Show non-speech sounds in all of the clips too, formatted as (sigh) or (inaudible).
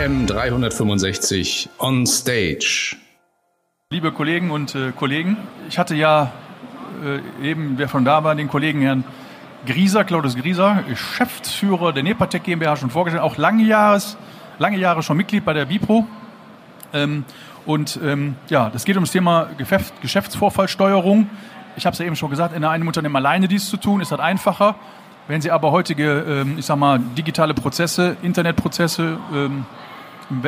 AM 365 on stage. Liebe Kollegen und äh, Kollegen, ich hatte ja äh, eben, wer von da war, den Kollegen Herrn Grieser, Claudius Grieser, Geschäftsführer der Nepatec GmbH schon vorgestellt, auch lange, Jahres, lange Jahre schon Mitglied bei der Bipro. Ähm, und ähm, ja, das geht um das Thema Geschäft, Geschäftsvorfallsteuerung. Ich habe es ja eben schon gesagt, in einem Unternehmen alleine dies zu tun, ist das einfacher. Wenn Sie aber heutige, ähm, ich sag mal, digitale Prozesse, Internetprozesse ähm,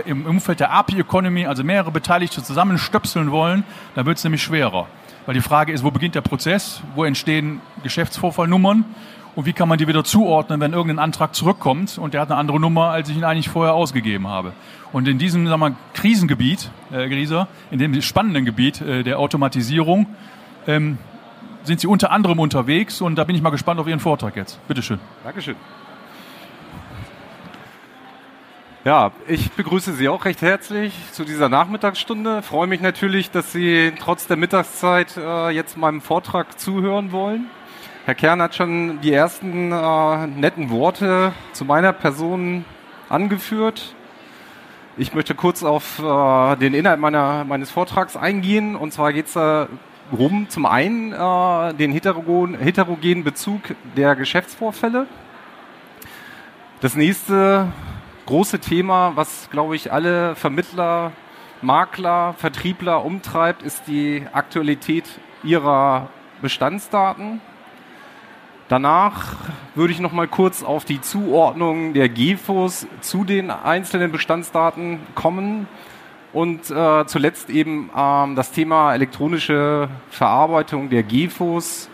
im Umfeld der API-Economy, also mehrere Beteiligte zusammenstöpseln wollen, dann wird es nämlich schwerer. Weil die Frage ist, wo beginnt der Prozess, wo entstehen Geschäftsvorfallnummern und wie kann man die wieder zuordnen, wenn irgendein Antrag zurückkommt und der hat eine andere Nummer, als ich ihn eigentlich vorher ausgegeben habe. Und in diesem sagen wir, Krisengebiet, äh, Grieser, in dem spannenden Gebiet äh, der Automatisierung, ähm, sind Sie unter anderem unterwegs und da bin ich mal gespannt auf Ihren Vortrag jetzt. Bitte schön. Dankeschön. Ja, ich begrüße Sie auch recht herzlich zu dieser Nachmittagsstunde. Freue mich natürlich, dass Sie trotz der Mittagszeit äh, jetzt meinem Vortrag zuhören wollen. Herr Kern hat schon die ersten äh, netten Worte zu meiner Person angeführt. Ich möchte kurz auf äh, den Inhalt meiner, meines Vortrags eingehen. Und zwar geht es darum, zum einen äh, den heterogen, heterogenen Bezug der Geschäftsvorfälle. Das nächste große Thema, was, glaube ich, alle Vermittler, Makler, Vertriebler umtreibt, ist die Aktualität ihrer Bestandsdaten. Danach würde ich noch mal kurz auf die Zuordnung der GEFOs zu den einzelnen Bestandsdaten kommen und äh, zuletzt eben ähm, das Thema elektronische Verarbeitung der GEFOs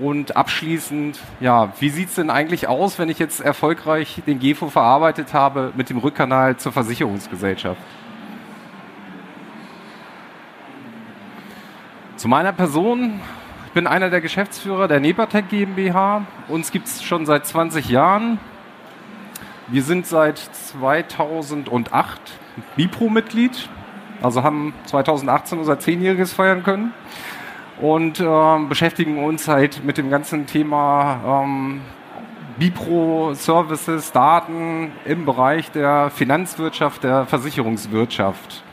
und abschließend, ja, wie sieht es denn eigentlich aus, wenn ich jetzt erfolgreich den GEFO verarbeitet habe mit dem Rückkanal zur Versicherungsgesellschaft? Zu meiner Person. Ich bin einer der Geschäftsführer der Nepatec GmbH. Uns gibt es schon seit 20 Jahren. Wir sind seit 2008 Bipro-Mitglied, also haben 2018 unser Zehnjähriges feiern können und äh, beschäftigen uns halt mit dem ganzen Thema ähm, Bipro-Services, Daten im Bereich der Finanzwirtschaft, der Versicherungswirtschaft.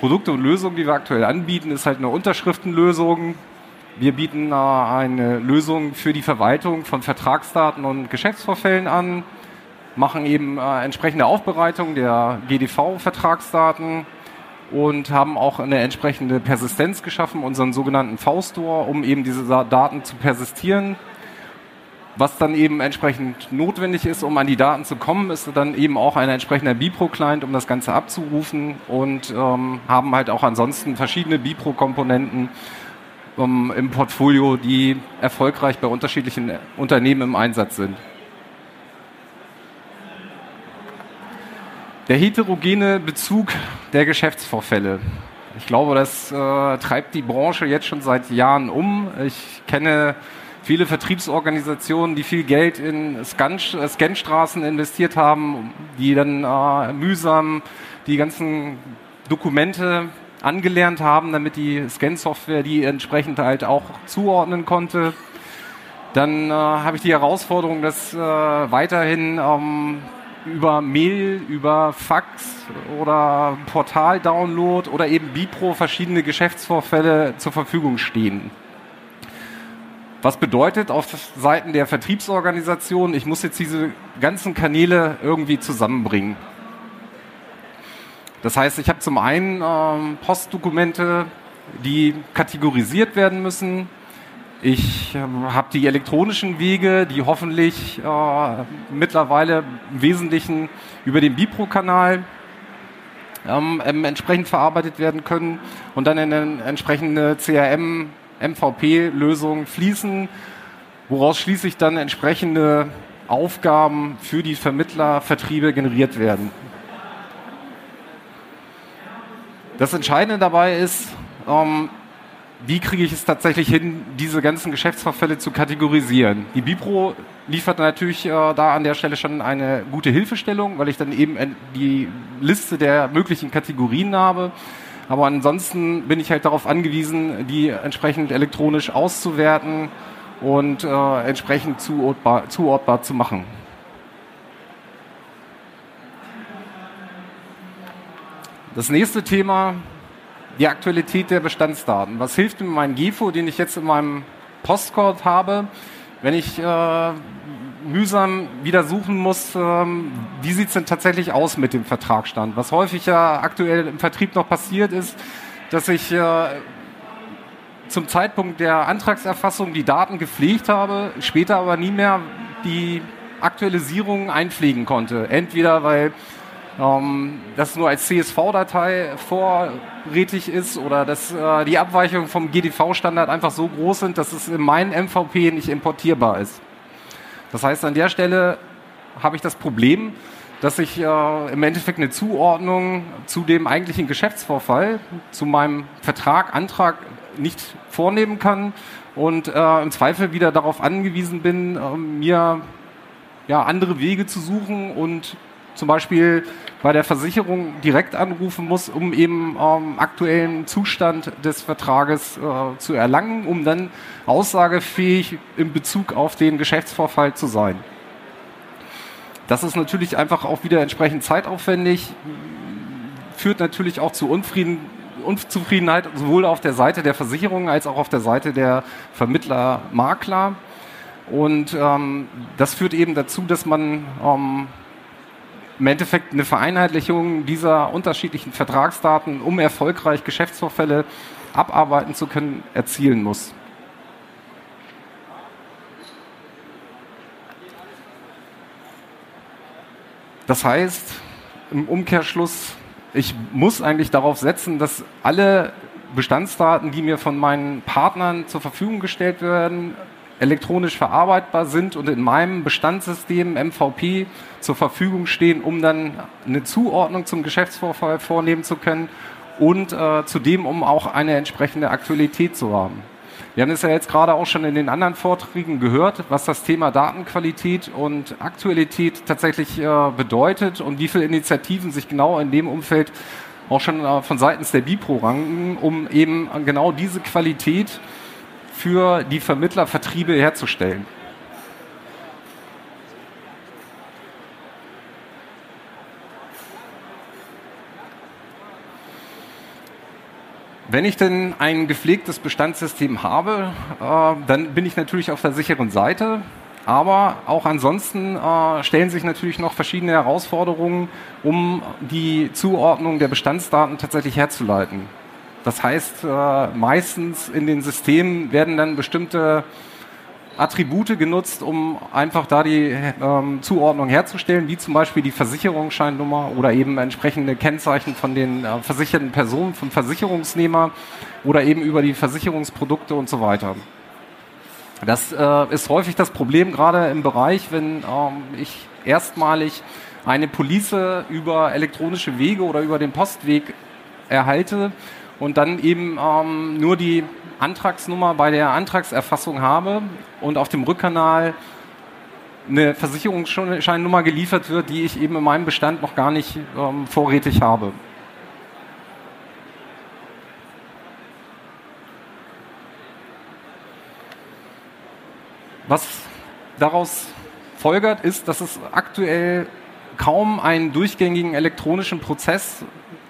Produkte und Lösungen, die wir aktuell anbieten, ist halt eine Unterschriftenlösung. Wir bieten äh, eine Lösung für die Verwaltung von Vertragsdaten und Geschäftsvorfällen an, machen eben äh, entsprechende Aufbereitung der GDV-Vertragsdaten und haben auch eine entsprechende Persistenz geschaffen, unseren sogenannten V-Store, um eben diese Daten zu persistieren. Was dann eben entsprechend notwendig ist, um an die Daten zu kommen, ist dann eben auch ein entsprechender Bipro-Client, um das Ganze abzurufen und ähm, haben halt auch ansonsten verschiedene Bipro-Komponenten ähm, im Portfolio, die erfolgreich bei unterschiedlichen Unternehmen im Einsatz sind. Der heterogene Bezug der Geschäftsvorfälle. Ich glaube, das äh, treibt die Branche jetzt schon seit Jahren um. Ich kenne viele Vertriebsorganisationen, die viel Geld in Scan Scanstraßen investiert haben, die dann äh, mühsam die ganzen Dokumente angelernt haben, damit die Scan-Software die entsprechend halt auch zuordnen konnte. Dann äh, habe ich die Herausforderung, dass äh, weiterhin ähm, über Mail, über Fax oder Portal-Download oder eben Bipro verschiedene Geschäftsvorfälle zur Verfügung stehen. Was bedeutet auf Seiten der Vertriebsorganisation, ich muss jetzt diese ganzen Kanäle irgendwie zusammenbringen. Das heißt, ich habe zum einen ähm, Postdokumente, die kategorisiert werden müssen. Ich äh, habe die elektronischen Wege, die hoffentlich äh, mittlerweile im Wesentlichen über den Bipro-Kanal ähm, entsprechend verarbeitet werden können und dann in eine entsprechende CRM, MVP-Lösung fließen, woraus schließlich dann entsprechende Aufgaben für die Vermittlervertriebe generiert werden. Das Entscheidende dabei ist, ähm, wie kriege ich es tatsächlich hin, diese ganzen Geschäftsvorfälle zu kategorisieren? Die Bipro liefert natürlich äh, da an der Stelle schon eine gute Hilfestellung, weil ich dann eben die Liste der möglichen Kategorien habe. Aber ansonsten bin ich halt darauf angewiesen, die entsprechend elektronisch auszuwerten und äh, entsprechend zuortbar, zuortbar zu machen. Das nächste Thema, die Aktualität der Bestandsdaten. Was hilft mir mein GEFO, den ich jetzt in meinem Postcode habe, wenn ich äh, mühsam wieder suchen muss, ähm, wie sieht es denn tatsächlich aus mit dem Vertragsstand? Was häufig ja aktuell im Vertrieb noch passiert ist, dass ich äh, zum Zeitpunkt der Antragserfassung die Daten gepflegt habe, später aber nie mehr die Aktualisierung einpflegen konnte. Entweder weil ähm, das nur als CSV-Datei vorrätig ist oder dass äh, die Abweichungen vom GDV-Standard einfach so groß sind, dass es in meinem MVP nicht importierbar ist. Das heißt, an der Stelle habe ich das Problem, dass ich äh, im Endeffekt eine Zuordnung zu dem eigentlichen Geschäftsvorfall, zu meinem Vertrag, Antrag nicht vornehmen kann und äh, im Zweifel wieder darauf angewiesen bin, äh, mir ja, andere Wege zu suchen und zum Beispiel bei der Versicherung direkt anrufen muss, um eben ähm, aktuellen Zustand des Vertrages äh, zu erlangen, um dann aussagefähig in Bezug auf den Geschäftsvorfall zu sein. Das ist natürlich einfach auch wieder entsprechend zeitaufwendig, führt natürlich auch zu Unfrieden, Unzufriedenheit sowohl auf der Seite der Versicherung als auch auf der Seite der Vermittler, Makler. Und ähm, das führt eben dazu, dass man ähm, im Endeffekt eine Vereinheitlichung dieser unterschiedlichen Vertragsdaten, um erfolgreich Geschäftsvorfälle abarbeiten zu können, erzielen muss. Das heißt, im Umkehrschluss, ich muss eigentlich darauf setzen, dass alle Bestandsdaten, die mir von meinen Partnern zur Verfügung gestellt werden, elektronisch verarbeitbar sind und in meinem Bestandssystem MVP zur Verfügung stehen, um dann eine Zuordnung zum Geschäftsvorfall vornehmen zu können und äh, zudem, um auch eine entsprechende Aktualität zu haben. Wir haben es ja jetzt gerade auch schon in den anderen Vorträgen gehört, was das Thema Datenqualität und Aktualität tatsächlich äh, bedeutet und wie viele Initiativen sich genau in dem Umfeld auch schon äh, von seitens der BIPRO ranken, um eben genau diese Qualität für die Vermittlervertriebe herzustellen. Wenn ich denn ein gepflegtes Bestandssystem habe, äh, dann bin ich natürlich auf der sicheren Seite. Aber auch ansonsten äh, stellen sich natürlich noch verschiedene Herausforderungen, um die Zuordnung der Bestandsdaten tatsächlich herzuleiten. Das heißt, äh, meistens in den Systemen werden dann bestimmte Attribute genutzt, um einfach da die ähm, Zuordnung herzustellen, wie zum Beispiel die Versicherungsscheinnummer oder eben entsprechende Kennzeichen von den äh, versicherten Personen, vom Versicherungsnehmer oder eben über die Versicherungsprodukte und so weiter. Das äh, ist häufig das Problem, gerade im Bereich, wenn ähm, ich erstmalig eine Police über elektronische Wege oder über den Postweg erhalte und dann eben ähm, nur die Antragsnummer bei der Antragserfassung habe und auf dem Rückkanal eine Versicherungsscheinnummer geliefert wird, die ich eben in meinem Bestand noch gar nicht ähm, vorrätig habe. Was daraus folgert, ist, dass es aktuell kaum einen durchgängigen elektronischen Prozess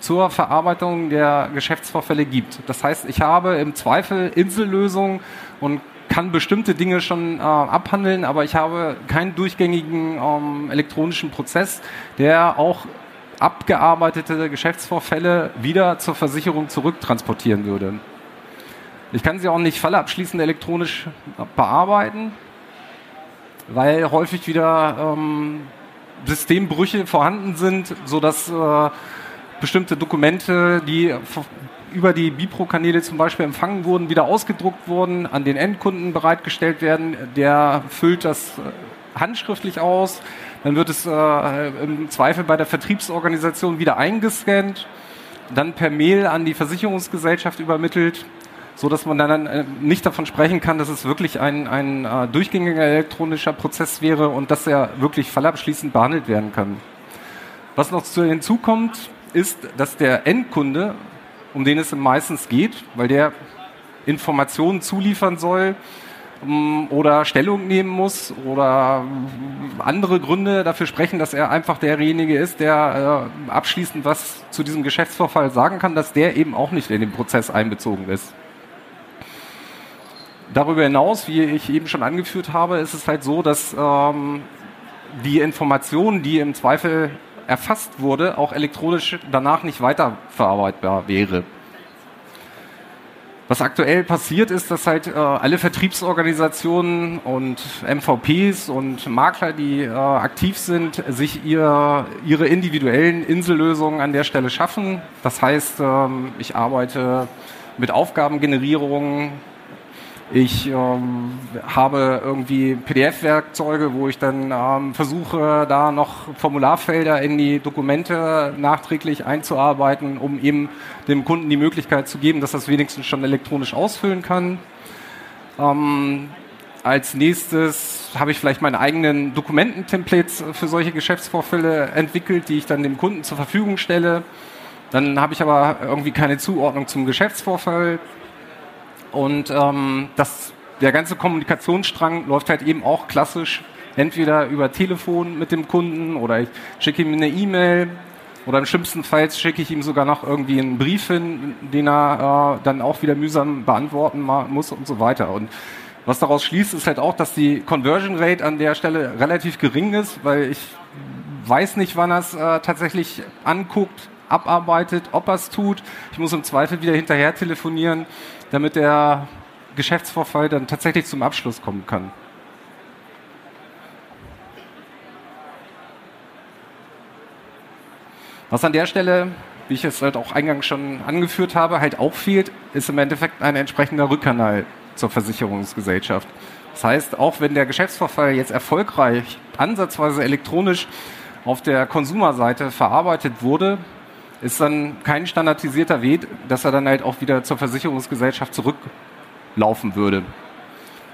zur Verarbeitung der Geschäftsvorfälle gibt. Das heißt, ich habe im Zweifel Insellösungen und kann bestimmte Dinge schon äh, abhandeln, aber ich habe keinen durchgängigen ähm, elektronischen Prozess, der auch abgearbeitete Geschäftsvorfälle wieder zur Versicherung zurücktransportieren würde. Ich kann sie auch nicht fallabschließend elektronisch bearbeiten, weil häufig wieder ähm, Systembrüche vorhanden sind, sodass äh, bestimmte Dokumente, die über die Bipro-Kanäle zum Beispiel empfangen wurden, wieder ausgedruckt wurden, an den Endkunden bereitgestellt werden. Der füllt das äh, handschriftlich aus. Dann wird es äh, im Zweifel bei der Vertriebsorganisation wieder eingescannt, dann per Mail an die Versicherungsgesellschaft übermittelt, so dass man dann äh, nicht davon sprechen kann, dass es wirklich ein, ein äh, durchgängiger elektronischer Prozess wäre und dass er wirklich fallabschließend behandelt werden kann. Was noch hinzukommt, ist, dass der Endkunde, um den es meistens geht, weil der Informationen zuliefern soll, ähm, oder Stellung nehmen muss oder andere Gründe dafür sprechen, dass er einfach derjenige ist, der äh, abschließend was zu diesem Geschäftsvorfall sagen kann, dass der eben auch nicht in den Prozess einbezogen ist. Darüber hinaus, wie ich eben schon angeführt habe, ist es halt so, dass ähm, die Information, die im Zweifel erfasst wurde, auch elektronisch danach nicht weiterverarbeitbar wäre. Was aktuell passiert ist, dass halt äh, alle Vertriebsorganisationen und MVPs und Makler, die äh, aktiv sind, sich ihr, ihre individuellen Insellösungen an der Stelle schaffen. Das heißt, ähm, ich arbeite mit Aufgabengenerierung, ich ähm, habe irgendwie PDF-Werkzeuge, wo ich dann ähm, versuche, da noch Formularfelder in die Dokumente nachträglich einzuarbeiten, um eben dem Kunden die Möglichkeit zu geben, dass das wenigstens schon elektronisch ausfüllen kann. Ähm, als nächstes habe ich vielleicht meine eigenen Dokumententemplates für solche Geschäftsvorfälle entwickelt, die ich dann dem Kunden zur Verfügung stelle. Dann habe ich aber irgendwie keine Zuordnung zum Geschäftsvorfall. Und ähm, das, der ganze Kommunikationsstrang läuft halt eben auch klassisch entweder über Telefon mit dem Kunden oder ich schicke ihm eine E-Mail oder im schlimmsten Fall schicke ich ihm sogar noch irgendwie einen Brief hin, den er äh, dann auch wieder mühsam beantworten muss und so weiter. Und was daraus schließt, ist halt auch, dass die Conversion Rate an der Stelle relativ gering ist, weil ich weiß nicht, wann er es äh, tatsächlich anguckt, abarbeitet, ob er es tut. Ich muss im Zweifel wieder hinterher telefonieren damit der Geschäftsvorfall dann tatsächlich zum Abschluss kommen kann. Was an der Stelle, wie ich es halt auch eingangs schon angeführt habe, halt auch fehlt, ist im Endeffekt ein entsprechender Rückkanal zur Versicherungsgesellschaft. Das heißt, auch wenn der Geschäftsvorfall jetzt erfolgreich ansatzweise elektronisch auf der Konsumerseite verarbeitet wurde, ist dann kein standardisierter Weg, dass er dann halt auch wieder zur Versicherungsgesellschaft zurücklaufen würde.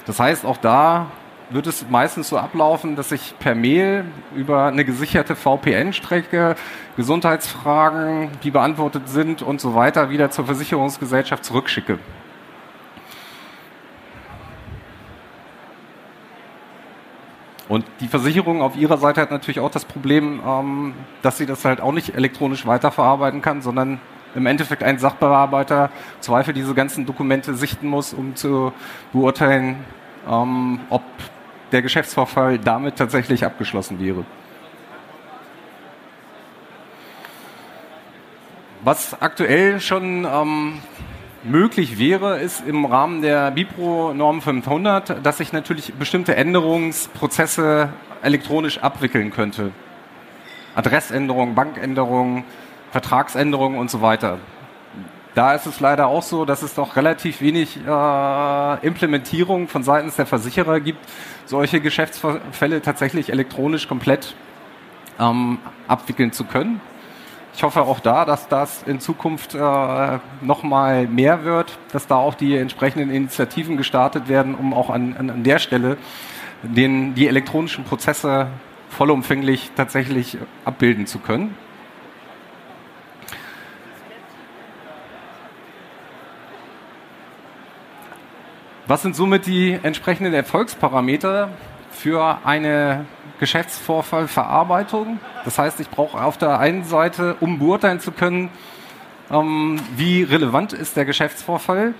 Das heißt, auch da wird es meistens so ablaufen, dass ich per Mail über eine gesicherte VPN-Strecke Gesundheitsfragen, die beantwortet sind und so weiter, wieder zur Versicherungsgesellschaft zurückschicke. Und die Versicherung auf ihrer Seite hat natürlich auch das Problem, ähm, dass sie das halt auch nicht elektronisch weiterverarbeiten kann, sondern im Endeffekt ein Sachbearbeiter Zweifel diese ganzen Dokumente sichten muss, um zu beurteilen, ähm, ob der Geschäftsvorfall damit tatsächlich abgeschlossen wäre. Was aktuell schon ähm, möglich wäre, ist im Rahmen der Bipro Norm 500, dass ich natürlich bestimmte Änderungsprozesse elektronisch abwickeln könnte. Adressänderungen, Bankänderungen, Vertragsänderungen und so weiter. Da ist es leider auch so, dass es doch relativ wenig äh, Implementierung von seitens der Versicherer gibt, solche Geschäftsfälle tatsächlich elektronisch komplett ähm, abwickeln zu können. Ich hoffe auch da, dass das in Zukunft äh, nochmal mehr wird, dass da auch die entsprechenden Initiativen gestartet werden, um auch an, an, an der Stelle den, die elektronischen Prozesse vollumfänglich tatsächlich abbilden zu können. Was sind somit die entsprechenden Erfolgsparameter für eine Geschäftsvorfallverarbeitung. Das heißt, ich brauche auf der einen Seite, um beurteilen zu können, ähm, wie relevant ist der Geschäftsvorfall,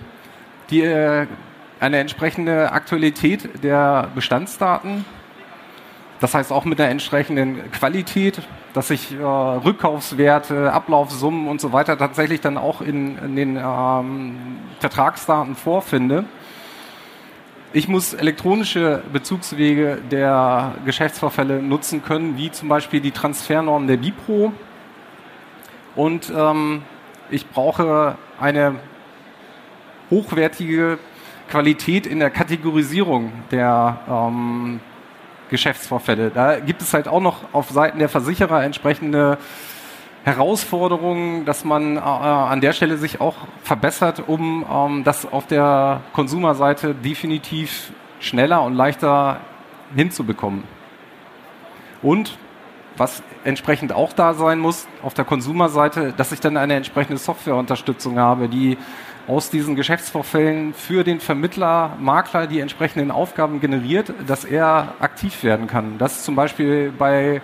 die, äh, eine entsprechende Aktualität der Bestandsdaten. Das heißt auch mit einer entsprechenden Qualität, dass ich äh, Rückkaufswerte, Ablaufsummen und so weiter tatsächlich dann auch in, in den ähm, Vertragsdaten vorfinde. Ich muss elektronische Bezugswege der Geschäftsvorfälle nutzen können, wie zum Beispiel die Transfernorm der Bipro. Und ähm, ich brauche eine hochwertige Qualität in der Kategorisierung der ähm, Geschäftsvorfälle. Da gibt es halt auch noch auf Seiten der Versicherer entsprechende Herausforderungen, dass man äh, an der Stelle sich auch verbessert, um ähm, das auf der Konsumerseite definitiv schneller und leichter hinzubekommen. Und was entsprechend auch da sein muss auf der Konsumerseite, dass ich dann eine entsprechende Softwareunterstützung habe, die aus diesen Geschäftsvorfällen für den Vermittler, Makler die entsprechenden Aufgaben generiert, dass er aktiv werden kann. Das zum Beispiel bei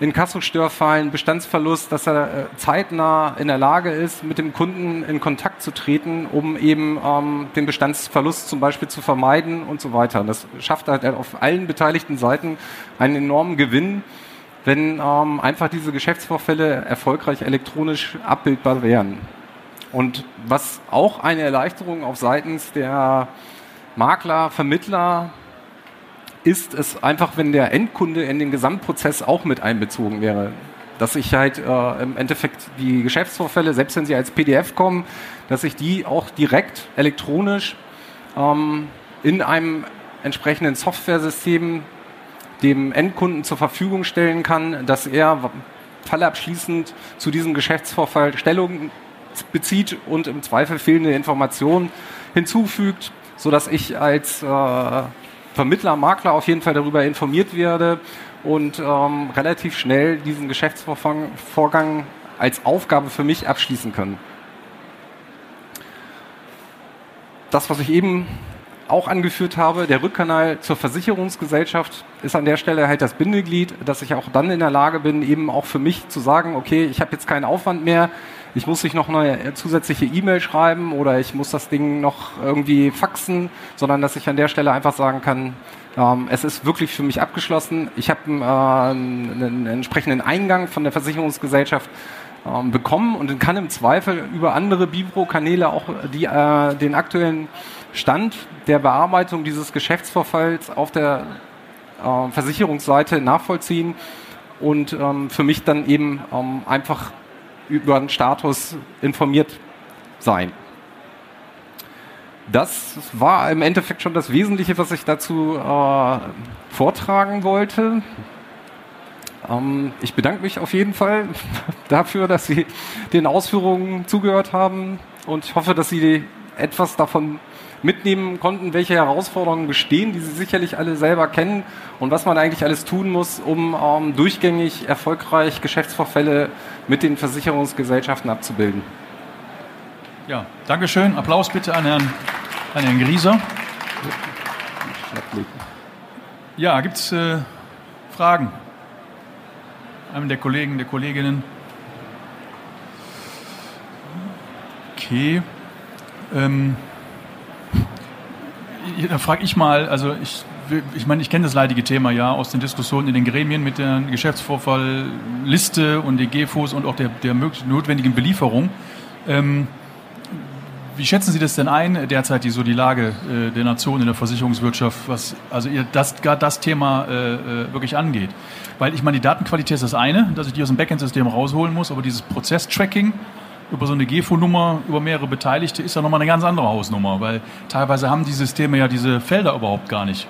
Inkassostörfallen, Bestandsverlust, dass er äh, zeitnah in der Lage ist, mit dem Kunden in Kontakt zu treten, um eben ähm, den Bestandsverlust zum Beispiel zu vermeiden und so weiter. Das schafft halt auf allen beteiligten Seiten einen enormen Gewinn, wenn ähm, einfach diese Geschäftsvorfälle erfolgreich elektronisch abbildbar wären. Und was auch eine Erleichterung auf seitens der Makler, Vermittler ist es einfach, wenn der Endkunde in den Gesamtprozess auch mit einbezogen wäre. Dass ich halt äh, im Endeffekt die Geschäftsvorfälle, selbst wenn sie als PDF kommen, dass ich die auch direkt elektronisch ähm, in einem entsprechenden Softwaresystem dem Endkunden zur Verfügung stellen kann, dass er fallabschließend zu diesem Geschäftsvorfall Stellung bezieht und im Zweifel fehlende Informationen hinzufügt, sodass ich als äh, Vermittler, Makler auf jeden Fall darüber informiert werde und ähm, relativ schnell diesen Geschäftsvorgang als Aufgabe für mich abschließen kann. Das, was ich eben auch angeführt habe, der Rückkanal zur Versicherungsgesellschaft ist an der Stelle halt das Bindeglied, dass ich auch dann in der Lage bin, eben auch für mich zu sagen, okay, ich habe jetzt keinen Aufwand mehr, ich muss nicht noch eine zusätzliche E-Mail schreiben oder ich muss das Ding noch irgendwie faxen, sondern dass ich an der Stelle einfach sagen kann, ähm, es ist wirklich für mich abgeschlossen. Ich habe äh, einen, entsprechenden Eingang von der Versicherungsgesellschaft ähm, bekommen und kann im Zweifel über andere Bibro-Kanäle auch die, äh, den aktuellen Stand der Bearbeitung dieses Geschäftsvorfalls auf der äh, Versicherungsseite nachvollziehen und ähm, für mich dann eben ähm, einfach über den Status informiert sein. Das war im Endeffekt schon das Wesentliche, was ich dazu äh, vortragen wollte. Ähm, ich bedanke mich auf jeden Fall (laughs) dafür, dass Sie den Ausführungen zugehört haben und hoffe, dass Sie etwas davon mitnehmen konnten, welche Herausforderungen bestehen, die Sie sicherlich alle selber kennen und was man eigentlich alles tun muss, um ähm, durchgängig erfolgreich Geschäftsvorfälle mit den Versicherungsgesellschaften abzubilden. Ja, Dankeschön. Applaus bitte an Herrn, an Herrn Grieser. Ja, gibt es äh, Fragen? Einem der Kollegen, der Kolleginnen? Okay. Ähm, da frage ich mal, also ich, ich meine, ich kenne das leidige Thema ja aus den Diskussionen in den Gremien mit der Geschäftsvorfallliste und den GFOs und auch der, der notwendigen Belieferung. Ähm, wie schätzen Sie das denn ein, derzeit die, so die Lage äh, der Nation in der Versicherungswirtschaft, was also ihr das, gerade das Thema äh, äh, wirklich angeht? Weil ich meine, die Datenqualität ist das eine, dass ich die aus dem Backend-System rausholen muss, aber dieses Prozesstracking, über so eine GEFO-Nummer, über mehrere Beteiligte, ist ja nochmal eine ganz andere Hausnummer, weil teilweise haben die Systeme ja diese Felder überhaupt gar nicht.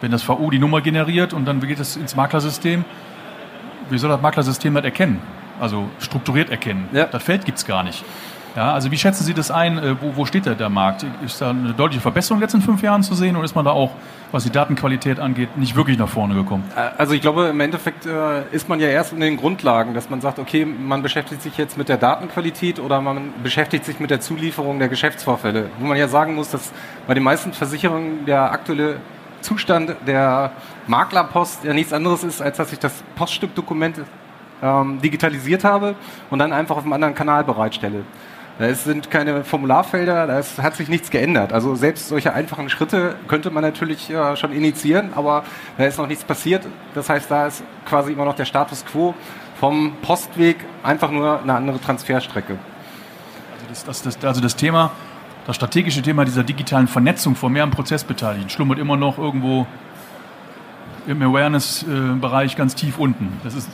Wenn das VU die Nummer generiert und dann geht es ins Maklersystem, wie soll das Maklersystem das erkennen? Also strukturiert erkennen. Ja. Das Feld gibt es gar nicht. Ja, also wie schätzen Sie das ein? Äh, wo, wo steht da der Markt? Ist da eine deutliche Verbesserung in den letzten fünf Jahren zu sehen oder ist man da auch, was die Datenqualität angeht, nicht wirklich nach vorne gekommen? Also ich glaube, im Endeffekt äh, ist man ja erst in den Grundlagen, dass man sagt, okay, man beschäftigt sich jetzt mit der Datenqualität oder man beschäftigt sich mit der Zulieferung der Geschäftsvorfälle. Wo man ja sagen muss, dass bei den meisten Versicherungen der aktuelle Zustand der Maklerpost ja nichts anderes ist, als dass ich das Poststückdokument ähm, digitalisiert habe und dann einfach auf einem anderen Kanal bereitstelle. Da sind keine Formularfelder, da hat sich nichts geändert. Also selbst solche einfachen Schritte könnte man natürlich äh, schon initiieren, aber da ist noch nichts passiert. Das heißt, da ist quasi immer noch der Status quo vom Postweg einfach nur eine andere Transferstrecke. Also das, das, das, also das Thema, das strategische Thema dieser digitalen Vernetzung von mehreren Prozessbeteiligten schlummert immer noch irgendwo im Awareness-Bereich ganz tief unten. Das ist,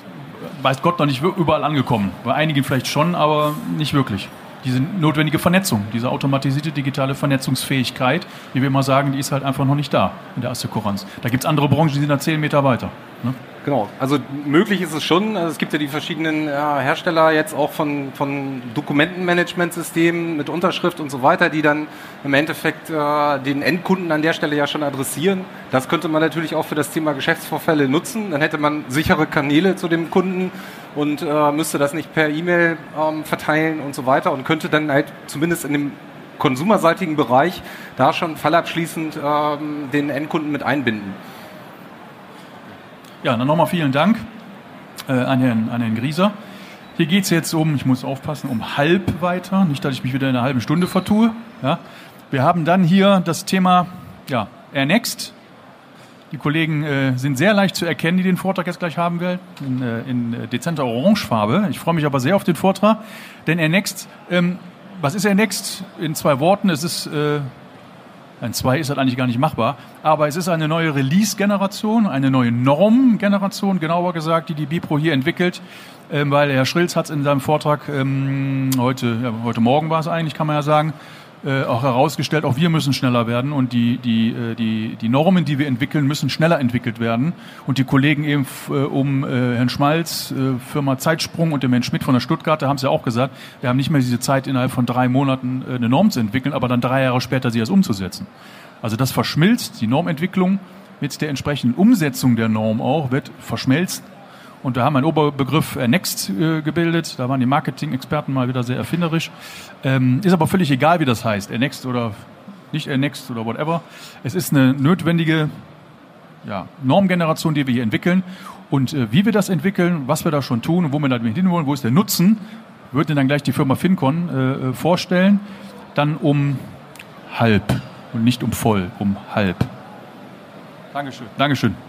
weiß Gott, noch nicht überall angekommen. Bei einigen vielleicht schon, aber nicht wirklich diese notwendige Vernetzung, diese automatisierte digitale Vernetzungsfähigkeit, wie wir immer sagen, die ist halt einfach noch nicht da in der Assekuranz. Da gibt es andere Branchen, die sind da zehn Meter weiter. Ne? Genau, also möglich ist es schon. Also es gibt ja die verschiedenen ja, Hersteller jetzt auch von, von Dokumentenmanagementsystemen mit Unterschrift und so weiter, die dann im Endeffekt äh, den Endkunden an der Stelle ja schon adressieren. Das könnte man natürlich auch für das Thema Geschäftsvorfälle nutzen. Dann hätte man sichere Kanäle zu dem Kunden und äh, müsste das nicht per E-Mail ähm, verteilen und so weiter und könnte dann halt zumindest in dem konsumerseitigen Bereich da schon fallabschließend ähm, den Endkunden mit einbinden. Ja, dann nochmal vielen Dank äh, an, Herrn, an Herrn Grieser. Hier geht es jetzt um, ich muss aufpassen, um halb weiter, nicht, dass ich mich wieder in einer halben Stunde vertue. Ja. Wir haben dann hier das Thema ja, Air Next. Die Kollegen äh, sind sehr leicht zu erkennen, die den Vortrag jetzt gleich haben werden, in, äh, in dezenter Orangefarbe. Ich freue mich aber sehr auf den Vortrag, denn Air Next, ähm, was ist Air Next? In zwei Worten, es ist ein 2 ist halt eigentlich gar nicht machbar. Aber es ist eine neue Release-Generation, eine neue Norm-Generation, genauer gesagt, die die Bipro hier entwickelt. Ähm, weil Herr Schrilz hat es in seinem Vortrag ähm, heute, ja, heute Morgen war es eigentlich, kann man ja sagen, äh, auch herausgestellt, auch wir müssen schneller werden und die, die, äh, die, die Normen, die wir entwickeln, müssen schneller entwickelt werden. Und die Kollegen eben äh, um äh, Herrn Schmalz, äh, Firma Zeitsprung und dem Herrn Schmidt von der Stuttgarter haben es ja auch gesagt, wir haben nicht mehr diese Zeit, innerhalb von drei Monaten äh, eine Norm zu entwickeln, aber dann drei Jahre später sie erst umzusetzen. Also das verschmilzt, die Normentwicklung mit der entsprechenden Umsetzung der Norm auch, wird verschmelzt und da haben wir einen Oberbegriff äh, Next äh, gebildet. Da waren die Marketing-Experten mal wieder sehr erfinderisch. Ähm, ist aber völlig egal, wie das heißt. Next oder nicht Next oder whatever. Es ist eine notwendige ja, Normgeneration, die wir hier entwickeln. Und äh, wie wir das entwickeln, was wir da schon tun und wo wir damit hinwollen, wo ist der Nutzen, wird dann gleich die Firma FinCon vorstellen. Dann um halb und nicht um voll, um halb. Dankeschön. Dankeschön.